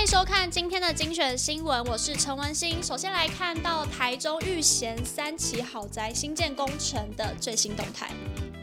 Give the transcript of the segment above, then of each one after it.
欢迎收看今天的精选新闻，我是陈文心。首先来看到台中玉贤三期豪宅新建工程的最新动态。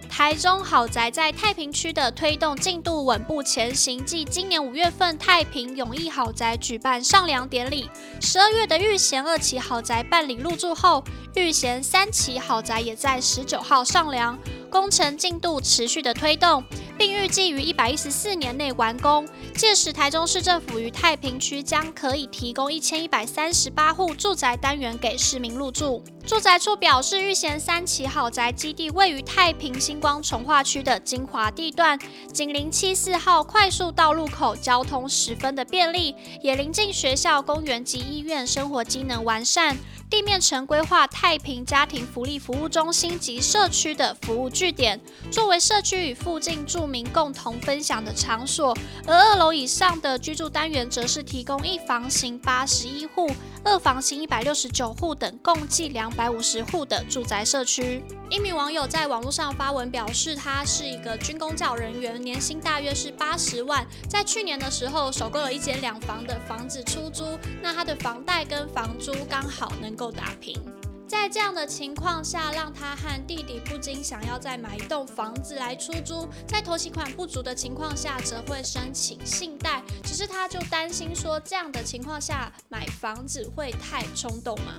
台中豪宅在太平区的推动进度稳步前行，继今年五月份太平永义豪宅举办上梁典礼，十二月的玉贤二期豪宅办理入住后，玉贤三期豪宅也在十九号上梁，工程进度持续的推动。并预计于一百一十四年内完工，届时台中市政府于太平区将可以提供一千一百三十八户住宅单元给市民入住。住宅处表示，玉贤三期豪宅基地位于太平星光重划区的精华地段，紧邻七四号快速道路口，交通十分的便利，也临近学校、公园及医院，生活机能完善。地面曾规划太平家庭福利服务中心及社区的服务据点，作为社区与附近住民共同分享的场所。而二楼以上的居住单元则是提供一房型八十一户、二房型一百六十九户等，共计两百五十户的住宅社区。一名网友在网络上发文表示，他是一个军公教人员，年薪大约是八十万，在去年的时候首购了一间两房的房子出租，那他的房贷跟房租刚好能够打平，在这样的情况下，让他和弟弟不禁想要再买一栋房子来出租。在头期款不足的情况下，则会申请信贷。只是他就担心说，这样的情况下买房子会太冲动吗？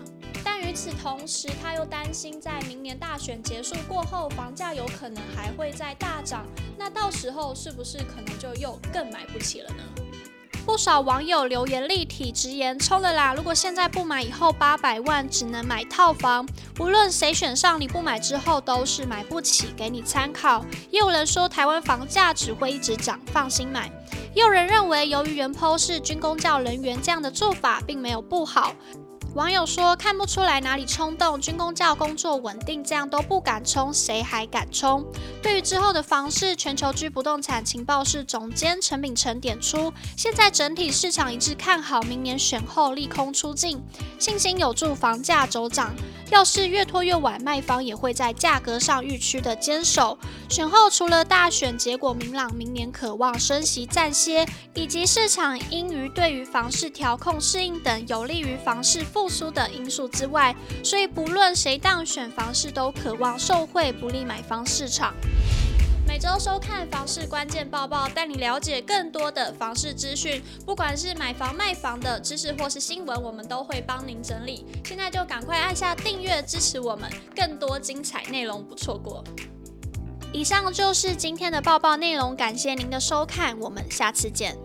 与此同时，他又担心在明年大选结束过后，房价有可能还会再大涨。那到时候是不是可能就又更买不起了呢？不少网友留言立体直言：“冲了啦！如果现在不买，以后八百万只能买套房。无论谁选上，你不买之后都是买不起。”给你参考。也有人说，台湾房价只会一直涨，放心买。也有人认为，由于原剖是军工教人员，这样的做法并没有不好。网友说：“看不出来哪里冲动，军工教工作稳定，这样都不敢冲，谁还敢冲？”对于之后的房市，全球居不动产情报室总监陈秉承点出：“现在整体市场一致看好，明年选后利空出境，信心有助房价走涨。要是越拖越晚，卖方也会在价格上预期的坚守。选后除了大选结果明朗，明年渴望升息暂歇，以及市场因于对于房市调控适应等有利于房市复苏的因素之外，所以不论谁当选，房市都渴望受惠，不利买方市场。每周收看房市关键报报，带你了解更多的房市资讯，不管是买房卖房的知识或是新闻，我们都会帮您整理。现在就赶快按下订阅支持我们，更多精彩内容不错过。以上就是今天的报报内容，感谢您的收看，我们下次见。